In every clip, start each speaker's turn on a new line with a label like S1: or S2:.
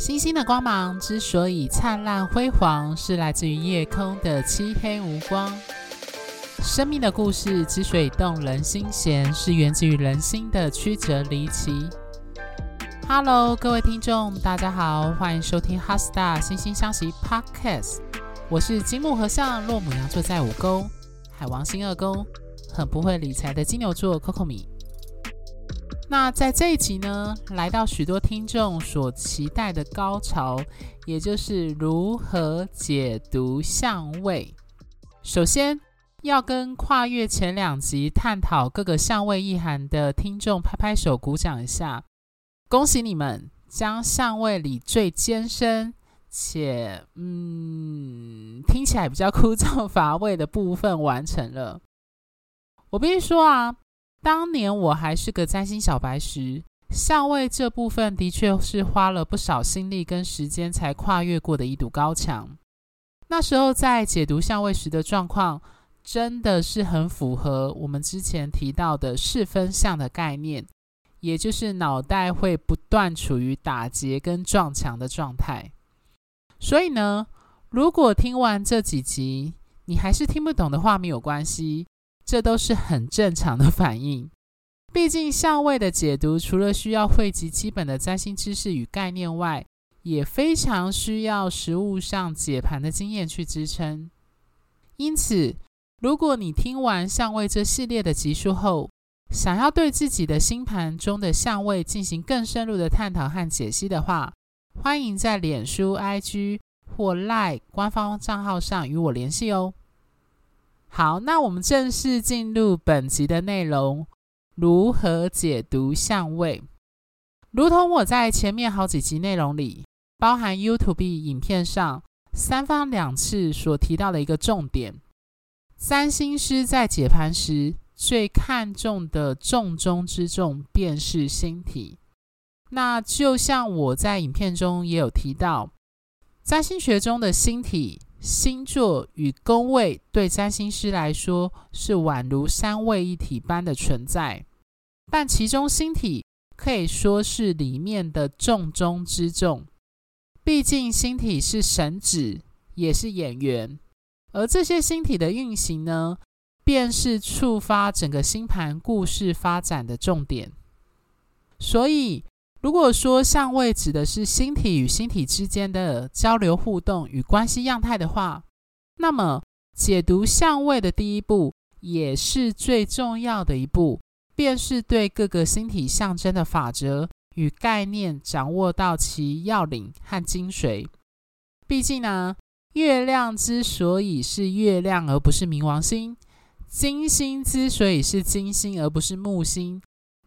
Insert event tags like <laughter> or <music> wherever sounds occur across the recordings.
S1: 星星的光芒之所以灿烂辉煌，是来自于夜空的漆黑无光。生命的故事之所以动人心弦，是源自于人心的曲折离奇。Hello，各位听众，大家好，欢迎收听《hasta 星星相惜 Podcast》。我是金木合相，落母羊座在五宫，海王星二宫，很不会理财的金牛座 Coco 米。那在这一集呢，来到许多听众所期待的高潮，也就是如何解读相位。首先要跟跨越前两集探讨各个相位意涵的听众拍拍手、鼓掌一下，恭喜你们将相位里最艰深且嗯听起来比较枯燥乏味的部分完成了。我必须说啊。当年我还是个占星小白时，相位这部分的确是花了不少心力跟时间才跨越过的一堵高墙。那时候在解读相位时的状况，真的是很符合我们之前提到的四分相的概念，也就是脑袋会不断处于打结跟撞墙的状态。所以呢，如果听完这几集你还是听不懂的话，没有关系。这都是很正常的反应，毕竟相位的解读除了需要汇集基本的占星知识与概念外，也非常需要实物上解盘的经验去支撑。因此，如果你听完相位这系列的集数后，想要对自己的星盘中的相位进行更深入的探讨和解析的话，欢迎在脸书、IG 或 LINE 官方账号上与我联系哦。好，那我们正式进入本集的内容：如何解读相位？如同我在前面好几集内容里，包含 YouTube 影片上三番两次所提到的一个重点，占星师在解盘时最看重的重中之重便是星体。那就像我在影片中也有提到，占星学中的星体。星座与宫位对占星师来说是宛如三位一体般的存在，但其中星体可以说是里面的重中之重。毕竟星体是神指，也是演员，而这些星体的运行呢，便是触发整个星盘故事发展的重点。所以，如果说相位指的是星体与星体之间的交流互动与关系样态的话，那么解读相位的第一步，也是最重要的一步，便是对各个星体象征的法则与概念掌握到其要领和精髓。毕竟呢，月亮之所以是月亮而不是冥王星，金星之所以是金星而不是木星，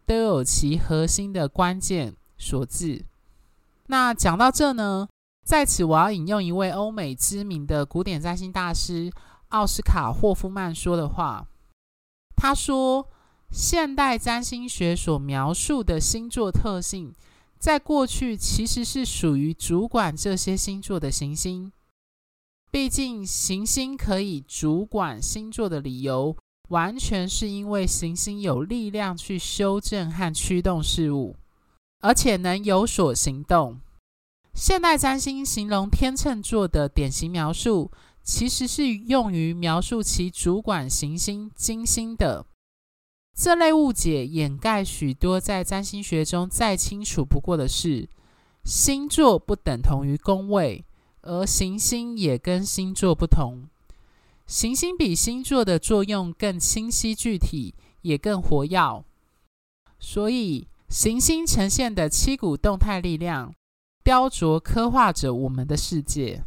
S1: 都有其核心的关键所致。那讲到这呢，在此我要引用一位欧美知名的古典占星大师奥斯卡霍夫曼说的话。他说：“现代占星学所描述的星座特性，在过去其实是属于主管这些星座的行星。毕竟行星可以主管星座的理由，完全是因为行星有力量去修正和驱动事物。”而且能有所行动。现代占星形容天秤座的典型描述，其实是用于描述其主管行星金星的。这类误解掩盖许多在占星学中再清楚不过的事：星座不等同于宫位，而行星也跟星座不同。行星比星座的作用更清晰具体，也更活跃。所以。行星呈现的七股动态力量，雕琢刻画着我们的世界。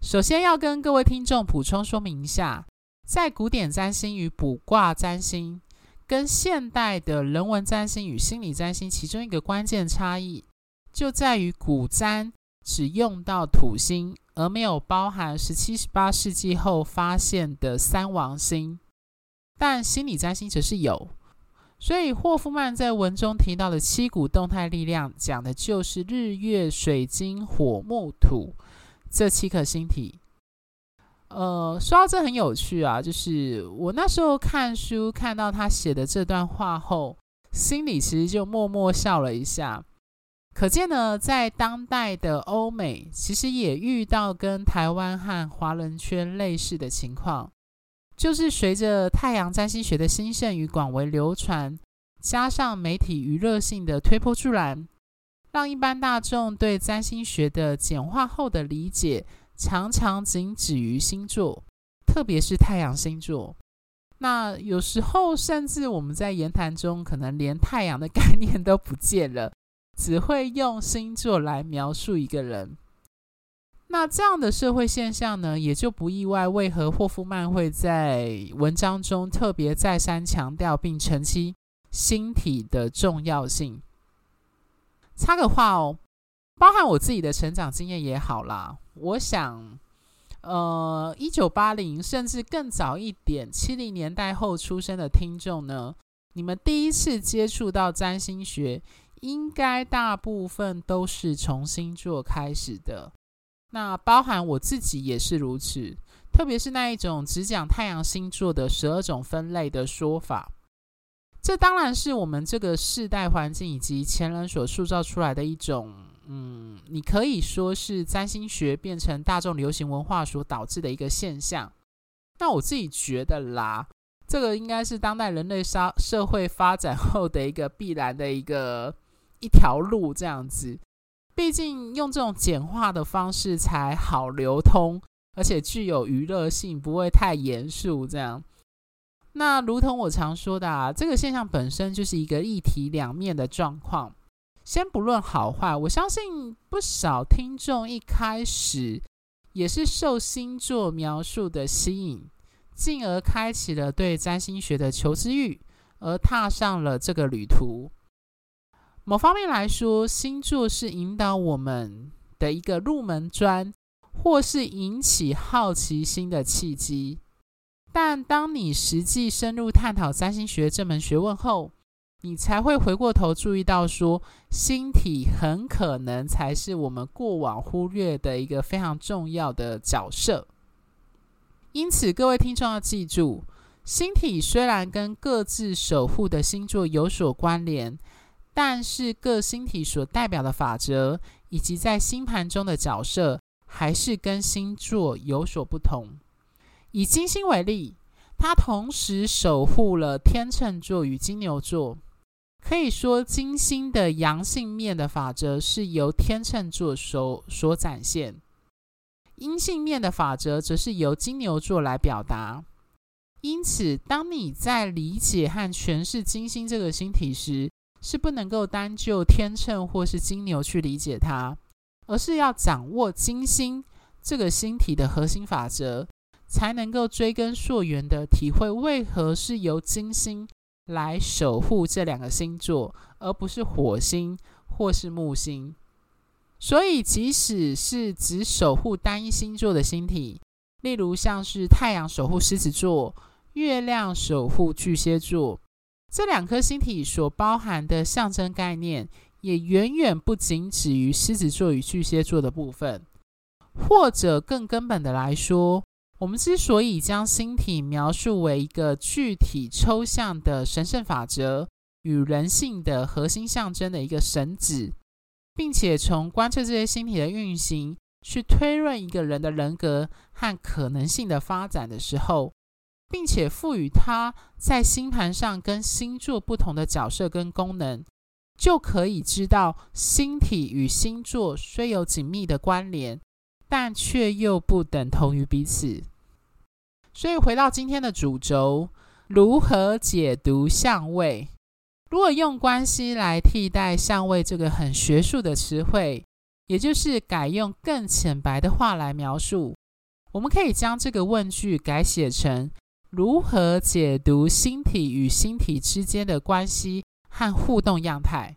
S1: 首先要跟各位听众补充说明一下，在古典占星与卜卦占星，跟现代的人文占星与心理占星，其中一个关键差异，就在于古占只用到土星，而没有包含十七、十八世纪后发现的三王星，但心理占星则是有。所以，霍夫曼在文中提到的七股动态力量，讲的就是日月水金火木土这七颗星体。呃，说到这很有趣啊，就是我那时候看书看到他写的这段话后，心里其实就默默笑了一下。可见呢，在当代的欧美，其实也遇到跟台湾和华人圈类似的情况，就是随着太阳占星学的兴盛与广为流传，加上媒体娱乐性的推波助澜，让一般大众对占星学的简化后的理解，常常仅止于星座，特别是太阳星座。那有时候，甚至我们在言谈中，可能连太阳的 <laughs> 概念都不见了。只会用星座来描述一个人，那这样的社会现象呢，也就不意外，为何霍夫曼会在文章中特别再三强调并澄清星体的重要性。插个话哦，包含我自己的成长经验也好啦，我想，呃，一九八零甚至更早一点，七零年代后出生的听众呢，你们第一次接触到占星学。应该大部分都是从星座开始的，那包含我自己也是如此。特别是那一种只讲太阳星座的十二种分类的说法，这当然是我们这个世代环境以及前人所塑造出来的一种，嗯，你可以说是占星学变成大众流行文化所导致的一个现象。那我自己觉得啦，这个应该是当代人类社社会发展后的一个必然的一个。一条路这样子，毕竟用这种简化的方式才好流通，而且具有娱乐性，不会太严肃。这样，那如同我常说的啊，这个现象本身就是一个一体两面的状况。先不论好坏，我相信不少听众一开始也是受星座描述的吸引，进而开启了对占星学的求知欲，而踏上了这个旅途。某方面来说，星座是引导我们的一个入门砖，或是引起好奇心的契机。但当你实际深入探讨占星学这门学问后，你才会回过头注意到说，说星体很可能才是我们过往忽略的一个非常重要的角色。因此，各位听众要记住，星体虽然跟各自守护的星座有所关联。但是各星体所代表的法则，以及在星盘中的角色，还是跟星座有所不同。以金星为例，它同时守护了天秤座与金牛座。可以说，金星的阳性面的法则是由天秤座所所展现，阴性面的法则则是由金牛座来表达。因此，当你在理解和诠释金星这个星体时，是不能够单就天秤或是金牛去理解它，而是要掌握金星这个星体的核心法则，才能够追根溯源的体会为何是由金星来守护这两个星座，而不是火星或是木星。所以，即使是只守护单一星座的星体，例如像是太阳守护狮子座，月亮守护巨蟹座。这两颗星体所包含的象征概念，也远远不仅止于狮子座与巨蟹座的部分。或者更根本的来说，我们之所以将星体描述为一个具体抽象的神圣法则与人性的核心象征的一个神旨，并且从观测这些星体的运行去推论一个人的人格和可能性的发展的时候，并且赋予它在星盘上跟星座不同的角色跟功能，就可以知道星体与星座虽有紧密的关联，但却又不等同于彼此。所以回到今天的主轴，如何解读相位？如果用关系来替代相位这个很学术的词汇，也就是改用更浅白的话来描述，我们可以将这个问句改写成。如何解读星体与星体之间的关系和互动样态？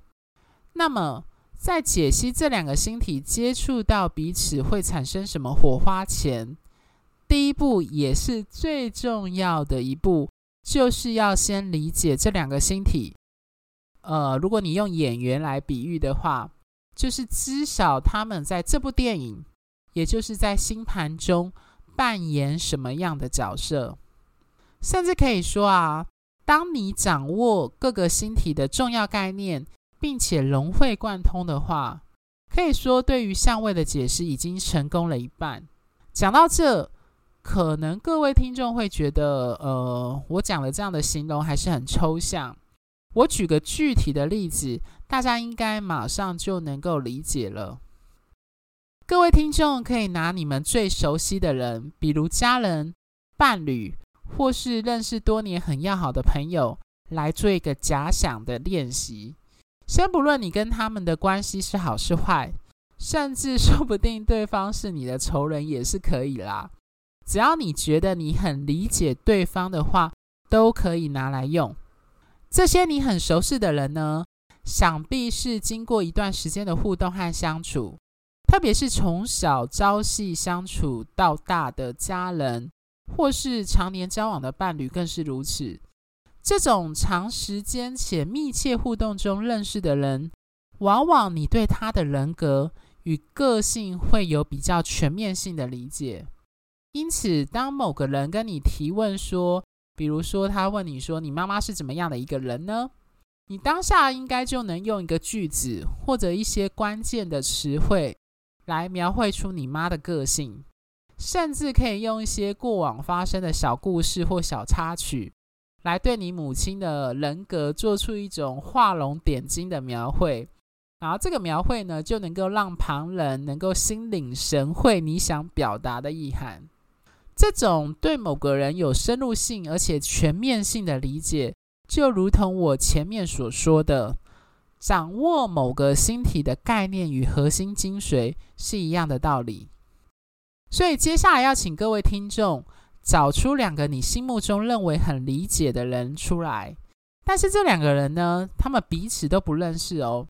S1: 那么，在解析这两个星体接触到彼此会产生什么火花前，第一步也是最重要的一步，就是要先理解这两个星体。呃，如果你用演员来比喻的话，就是知晓他们在这部电影，也就是在星盘中扮演什么样的角色。甚至可以说啊，当你掌握各个星体的重要概念，并且融会贯通的话，可以说对于相位的解释已经成功了一半。讲到这，可能各位听众会觉得，呃，我讲的这样的形容还是很抽象。我举个具体的例子，大家应该马上就能够理解了。各位听众可以拿你们最熟悉的人，比如家人、伴侣，或是认识多年很要好的朋友，来做一个假想的练习。先不论你跟他们的关系是好是坏，甚至说不定对方是你的仇人也是可以啦。只要你觉得你很理解对方的话，都可以拿来用。这些你很熟悉的人呢，想必是经过一段时间的互动和相处。特别是从小朝夕相处到大的家人，或是常年交往的伴侣，更是如此。这种长时间且密切互动中认识的人，往往你对他的人格与个性会有比较全面性的理解。因此，当某个人跟你提问说，比如说他问你说：“你妈妈是怎么样的一个人呢？”你当下应该就能用一个句子或者一些关键的词汇。来描绘出你妈的个性，甚至可以用一些过往发生的小故事或小插曲，来对你母亲的人格做出一种画龙点睛的描绘。然后这个描绘呢，就能够让旁人能够心领神会你想表达的意涵。这种对某个人有深入性而且全面性的理解，就如同我前面所说的。掌握某个星体的概念与核心精髓是一样的道理，所以接下来要请各位听众找出两个你心目中认为很理解的人出来，但是这两个人呢，他们彼此都不认识哦。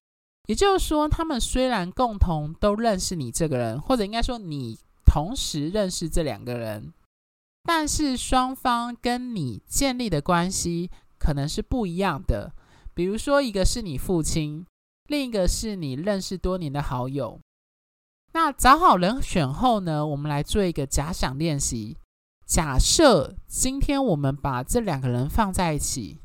S1: 也就是说，他们虽然共同都认识你这个人，或者应该说你同时认识这两个人，但是双方跟你建立的关系可能是不一样的。比如说，一个是你父亲，另一个是你认识多年的好友。那找好人选后呢，我们来做一个假想练习。假设今天我们把这两个人放在一起，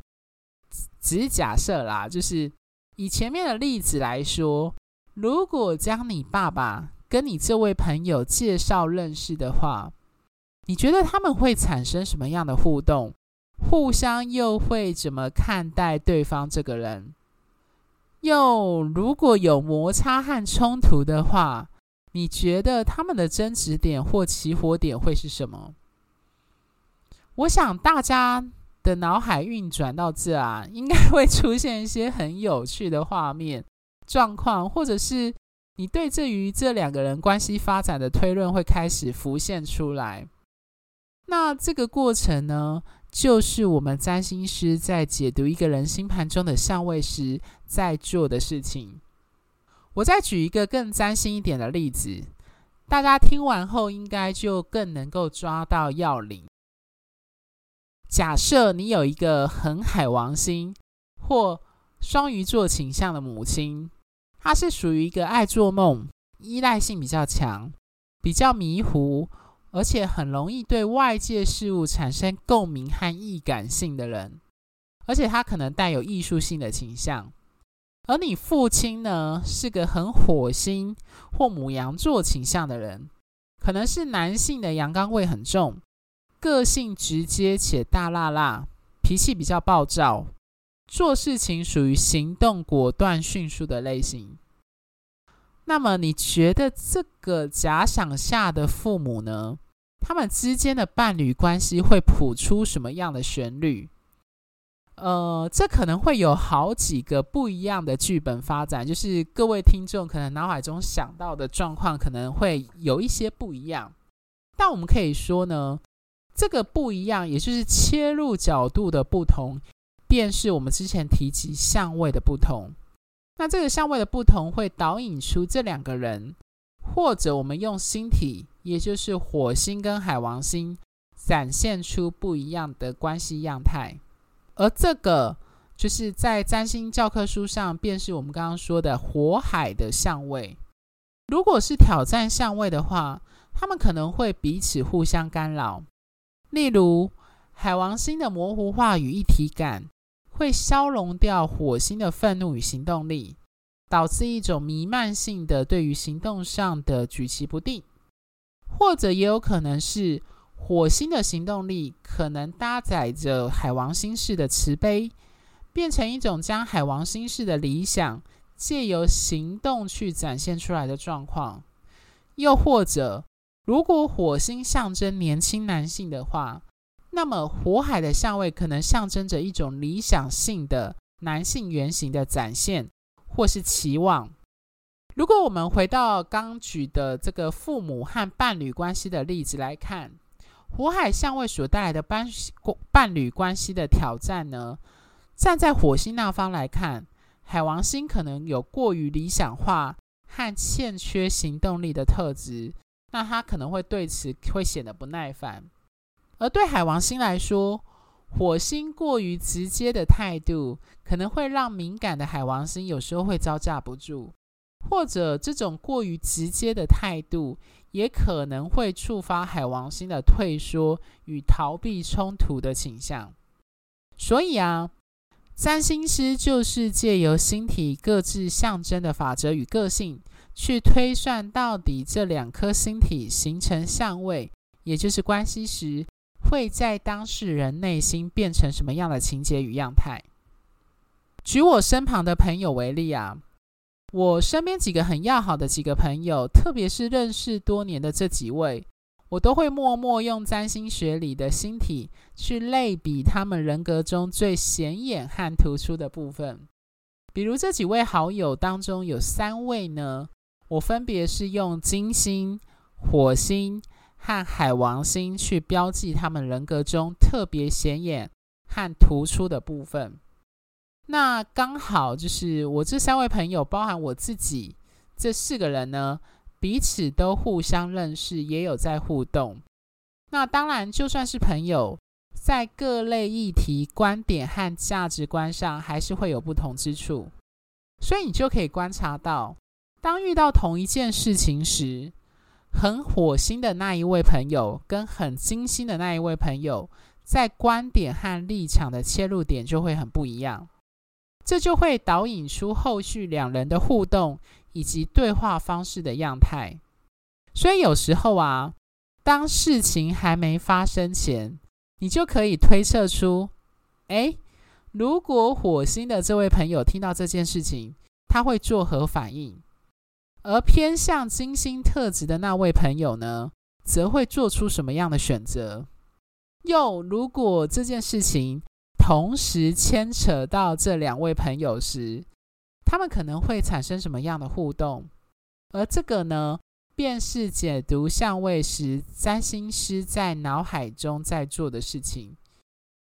S1: 只是假设啦，就是以前面的例子来说，如果将你爸爸跟你这位朋友介绍认识的话，你觉得他们会产生什么样的互动？互相又会怎么看待对方这个人？又如果有摩擦和冲突的话，你觉得他们的争执点或起火点会是什么？我想大家的脑海运转到这啊，应该会出现一些很有趣的画面、状况，或者是你对这于这两个人关系发展的推论会开始浮现出来。那这个过程呢，就是我们占星师在解读一个人星盘中的相位时在做的事情。我再举一个更占星一点的例子，大家听完后应该就更能够抓到要领。假设你有一个很海王星或双鱼座倾向的母亲，她是属于一个爱做梦、依赖性比较强、比较迷糊。而且很容易对外界事物产生共鸣和易感性的人，而且他可能带有艺术性的倾向。而你父亲呢，是个很火星或母羊座倾向的人，可能是男性的阳刚味很重，个性直接且大辣辣，脾气比较暴躁，做事情属于行动果断、迅速的类型。那么你觉得这个假想下的父母呢？他们之间的伴侣关系会谱出什么样的旋律？呃，这可能会有好几个不一样的剧本发展，就是各位听众可能脑海中想到的状况可能会有一些不一样。但我们可以说呢，这个不一样，也就是切入角度的不同，便是我们之前提及相位的不同。那这个相位的不同会导引出这两个人，或者我们用星体，也就是火星跟海王星，展现出不一样的关系样态。而这个就是在占星教科书上，便是我们刚刚说的火海的相位。如果是挑战相位的话，他们可能会彼此互相干扰。例如，海王星的模糊化与一体感。会消融掉火星的愤怒与行动力，导致一种弥漫性的对于行动上的举棋不定，或者也有可能是火星的行动力可能搭载着海王星式的慈悲，变成一种将海王星式的理想借由行动去展现出来的状况，又或者如果火星象征年轻男性的话，那么火海的相位可能象征着一种理想性的男性原型的展现。或是期望。如果我们回到刚举的这个父母和伴侣关系的例子来看，火海相位所带来的伴伴侣关系的挑战呢？站在火星那方来看，海王星可能有过于理想化和欠缺行动力的特质，那他可能会对此会显得不耐烦。而对海王星来说，火星过于直接的态度，可能会让敏感的海王星有时候会招架不住，或者这种过于直接的态度，也可能会触发海王星的退缩与逃避冲突的倾向。所以啊，占星师就是借由星体各自象征的法则与个性，去推算到底这两颗星体形成相位，也就是关系时。会在当事人内心变成什么样的情节与样态？举我身旁的朋友为例啊，我身边几个很要好的几个朋友，特别是认识多年的这几位，我都会默默用占星学里的星体去类比他们人格中最显眼和突出的部分。比如这几位好友当中有三位呢，我分别是用金星、火星。和海王星去标记他们人格中特别显眼和突出的部分。那刚好就是我这三位朋友，包含我自己这四个人呢，彼此都互相认识，也有在互动。那当然，就算是朋友，在各类议题、观点和价值观上，还是会有不同之处。所以你就可以观察到，当遇到同一件事情时，很火星的那一位朋友，跟很金星的那一位朋友，在观点和立场的切入点就会很不一样，这就会导引出后续两人的互动以及对话方式的样态。所以有时候啊，当事情还没发生前，你就可以推测出，诶，如果火星的这位朋友听到这件事情，他会作何反应？而偏向金星特质的那位朋友呢，则会做出什么样的选择？又如果这件事情同时牵扯到这两位朋友时，他们可能会产生什么样的互动？而这个呢，便是解读相位时占星师在脑海中在做的事情，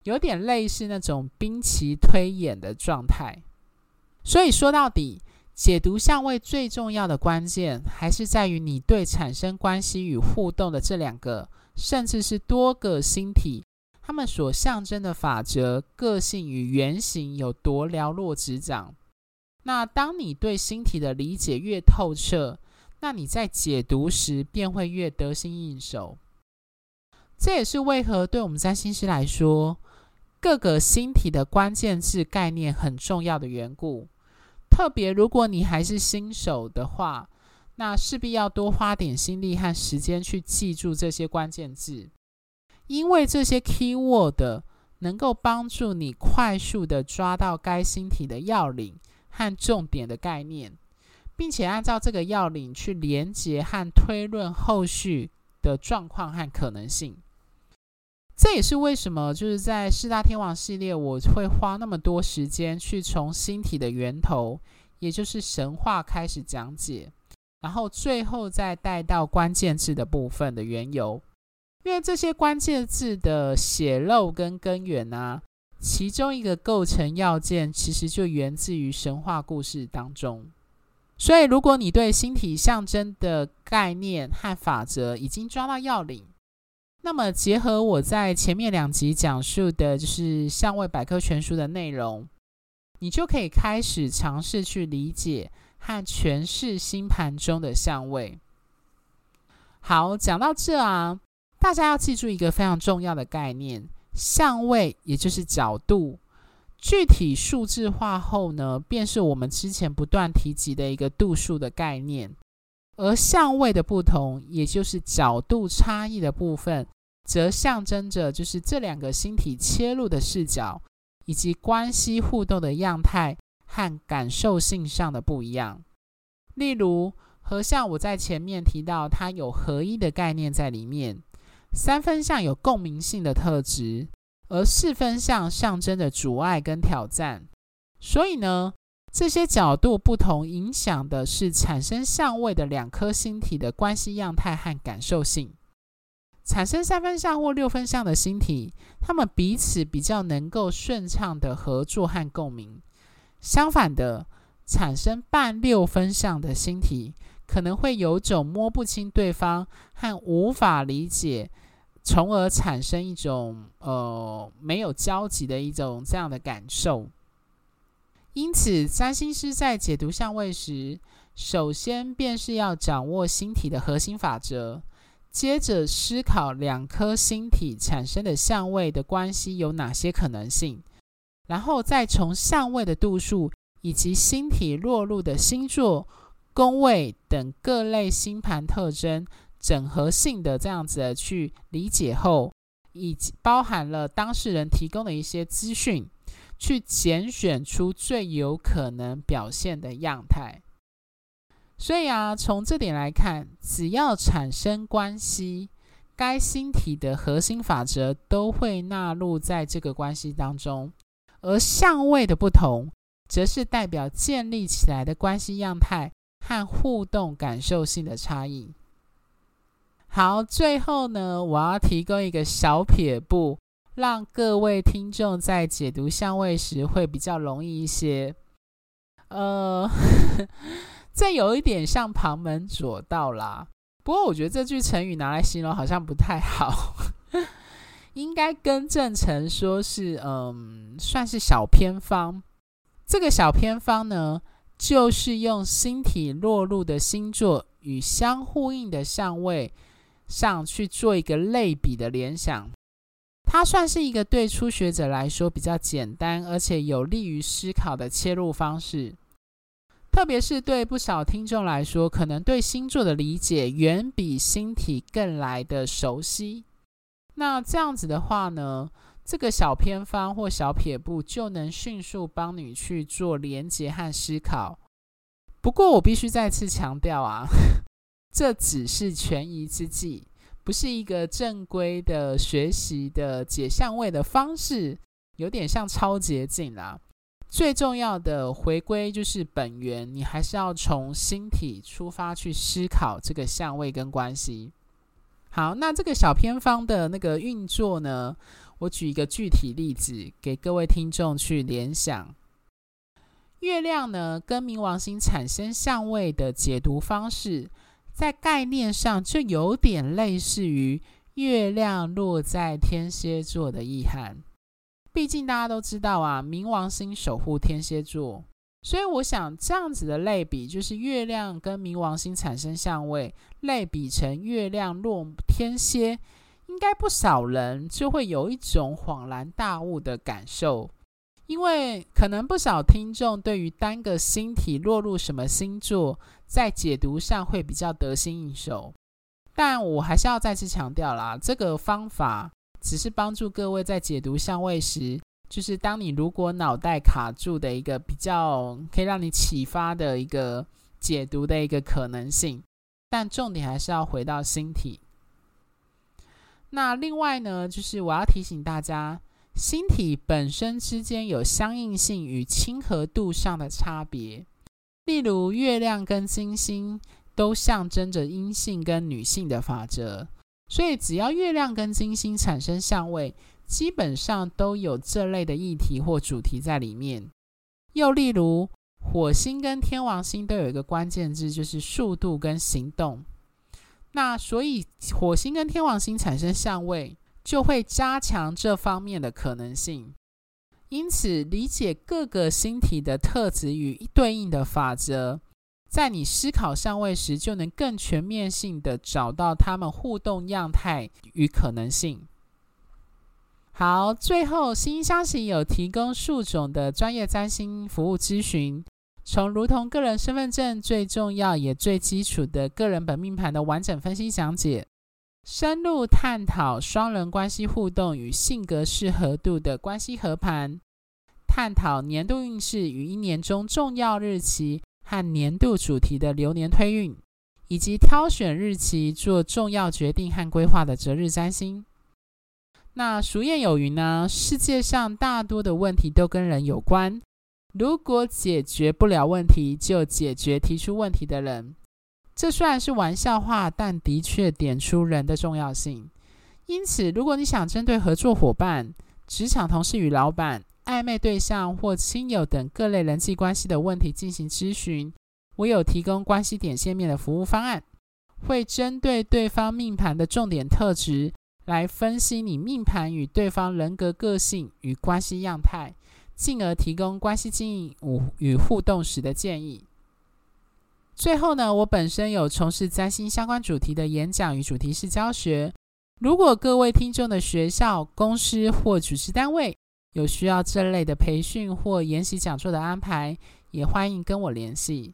S1: 有点类似那种兵棋推演的状态。所以说到底。解读相位最重要的关键，还是在于你对产生关系与互动的这两个，甚至是多个星体，他们所象征的法则、个性与原型有多了若指掌。那当你对星体的理解越透彻，那你在解读时便会越得心应手。这也是为何对我们占星师来说，各个星体的关键字概念很重要的缘故。特别，如果你还是新手的话，那势必要多花点心力和时间去记住这些关键字，因为这些 keyword 能够帮助你快速地抓到该星体的要领和重点的概念，并且按照这个要领去连接和推论后续的状况和可能性。这也是为什么，就是在四大天王系列，我会花那么多时间去从星体的源头，也就是神话开始讲解，然后最后再带到关键字的部分的缘由。因为这些关键字的血肉跟根源啊，其中一个构成要件，其实就源自于神话故事当中。所以，如果你对星体象征的概念和法则已经抓到要领，那么，结合我在前面两集讲述的，就是相位百科全书的内容，你就可以开始尝试去理解和诠释星盘中的相位。好，讲到这啊，大家要记住一个非常重要的概念：相位，也就是角度，具体数字化后呢，便是我们之前不断提及的一个度数的概念。而相位的不同，也就是角度差异的部分，则象征着就是这两个星体切入的视角，以及关系互动的样态和感受性上的不一样。例如，合相我在前面提到，它有合一的概念在里面；三分相有共鸣性的特质，而四分相象征着阻碍跟挑战。所以呢，这些角度不同，影响的是产生相位的两颗星体的关系样态和感受性。产生三分相或六分相的星体，他们彼此比较能够顺畅的合作和共鸣。相反的，产生半六分相的星体，可能会有种摸不清对方和无法理解，从而产生一种呃没有交集的一种这样的感受。因此，占星师在解读相位时，首先便是要掌握星体的核心法则，接着思考两颗星体产生的相位的关系有哪些可能性，然后再从相位的度数以及星体落入的星座、宫位等各类星盘特征整合性的这样子的去理解后，以及包含了当事人提供的一些资讯。去拣选出最有可能表现的样态。所以啊，从这点来看，只要产生关系，该星体的核心法则都会纳入在这个关系当中。而相位的不同，则是代表建立起来的关系样态和互动感受性的差异。好，最后呢，我要提供一个小撇步。让各位听众在解读相位时会比较容易一些。呃，<laughs> 这有一点像旁门左道啦。不过我觉得这句成语拿来形容好像不太好，<laughs> 应该更正成说是嗯，算是小偏方。这个小偏方呢，就是用星体落入的星座与相呼应的相位上去做一个类比的联想。它算是一个对初学者来说比较简单，而且有利于思考的切入方式。特别是对不少听众来说，可能对星座的理解远比星体更来的熟悉。那这样子的话呢，这个小偏方或小撇步就能迅速帮你去做连结和思考。不过我必须再次强调啊，这只是权宜之计。不是一个正规的学习的解相位的方式，有点像超捷径啦。最重要的回归就是本源，你还是要从星体出发去思考这个相位跟关系。好，那这个小偏方的那个运作呢，我举一个具体例子给各位听众去联想。月亮呢跟冥王星产生相位的解读方式。在概念上就有点类似于月亮落在天蝎座的意涵。毕竟大家都知道啊，冥王星守护天蝎座，所以我想这样子的类比，就是月亮跟冥王星产生相位，类比成月亮落天蝎，应该不少人就会有一种恍然大悟的感受。因为可能不少听众对于单个星体落入什么星座，在解读上会比较得心应手，但我还是要再次强调啦，这个方法只是帮助各位在解读相位时，就是当你如果脑袋卡住的一个比较可以让你启发的一个解读的一个可能性，但重点还是要回到星体。那另外呢，就是我要提醒大家。星体本身之间有相应性与亲和度上的差别，例如月亮跟金星都象征着阴性跟女性的法则，所以只要月亮跟金星产生相位，基本上都有这类的议题或主题在里面。又例如火星跟天王星都有一个关键字，就是速度跟行动。那所以火星跟天王星产生相位，就会加强这方面的可能性，因此理解各个星体的特质与对应的法则，在你思考相位时，就能更全面性的找到他们互动样态与可能性。好，最后心星相惜有提供数种的专业占星服务咨询，从如同个人身份证最重要也最基础的个人本命盘的完整分析讲解，深入探讨双人关系互动与性格适合度的关系合盘，探讨年度运势与一年中重要日期和年度主题的流年推运，以及挑选日期做重要决定和规划的择日占星。那俗谚有云呢，世界上大多的问题都跟人有关。如果解决不了问题，就解决提出问题的人。这虽然是玩笑话，但的确点出人的重要性。因此，如果你想针对合作伙伴、职场同事与老板、暧昧对象或亲友等各类人际关系的问题进行咨询，我有提供关系点线面的服务方案，会针对对方命盘的重点特质。来分析你命盘与对方人格个性与关系样态，进而提供关系经营与互动时的建议。最后呢，我本身有从事占星相关主题的演讲与主题式教学。如果各位听众的学校、公司或组织单位有需要这类的培训或研习讲座的安排，也欢迎跟我联系。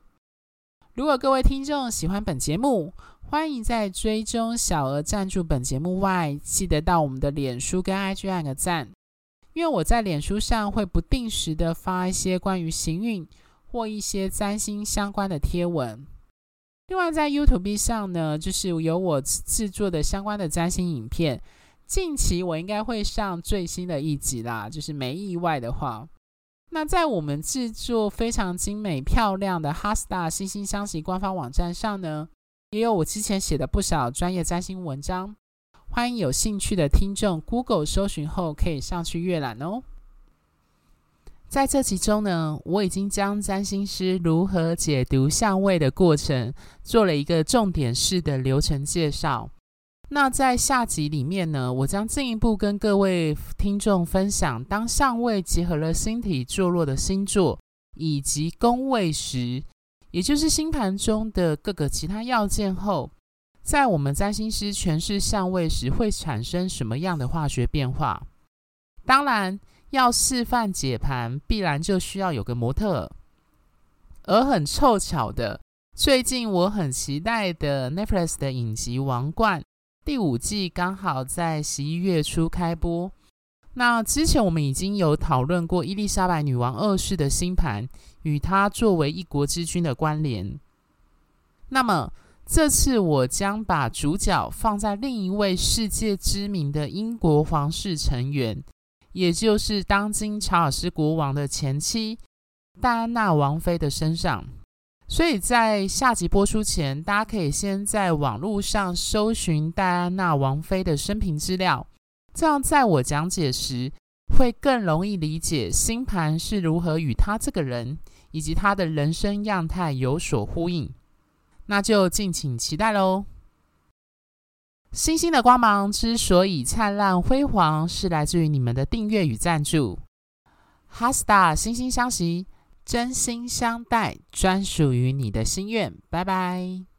S1: 如果各位听众喜欢本节目，欢迎在追踪小额赞助本节目外，记得到我们的脸书跟 IG 按个赞，因为我在脸书上会不定时的发一些关于行运或一些占星相关的贴文。另外在 YouTube 上呢，就是有我制作的相关的占星影片，近期我应该会上最新的一集啦，就是没意外的话。那在我们制作非常精美漂亮的 HeartStar 心星相惜官方网站上呢。也有我之前写的不少专业占星文章，欢迎有兴趣的听众 Google 搜寻后可以上去阅览哦。在这集中呢，我已经将占星师如何解读相位的过程做了一个重点式的流程介绍。那在下集里面呢，我将进一步跟各位听众分享，当相位结合了星体坐落的星座以及宫位时。也就是星盘中的各个其他要件后，在我们占星师诠释相位时会产生什么样的化学变化？当然，要示范解盘，必然就需要有个模特。而很凑巧的，最近我很期待的 Netflix 的影集《王冠》第五季刚好在十一月初开播。那之前我们已经有讨论过伊丽莎白女王二世的星盘与她作为一国之君的关联。那么这次我将把主角放在另一位世界知名的英国皇室成员，也就是当今查尔斯国王的前妻戴安娜王妃的身上。所以在下集播出前，大家可以先在网络上搜寻戴安娜王妃的生平资料。这样，在我讲解时，会更容易理解星盘是如何与她这个人以及她的人生样态有所呼应。那就敬请期待喽！星星的光芒之所以灿烂辉煌，是来自于你们的订阅与赞助。HeartStar 心星相惜，真心相待，专属于你的心愿。拜拜。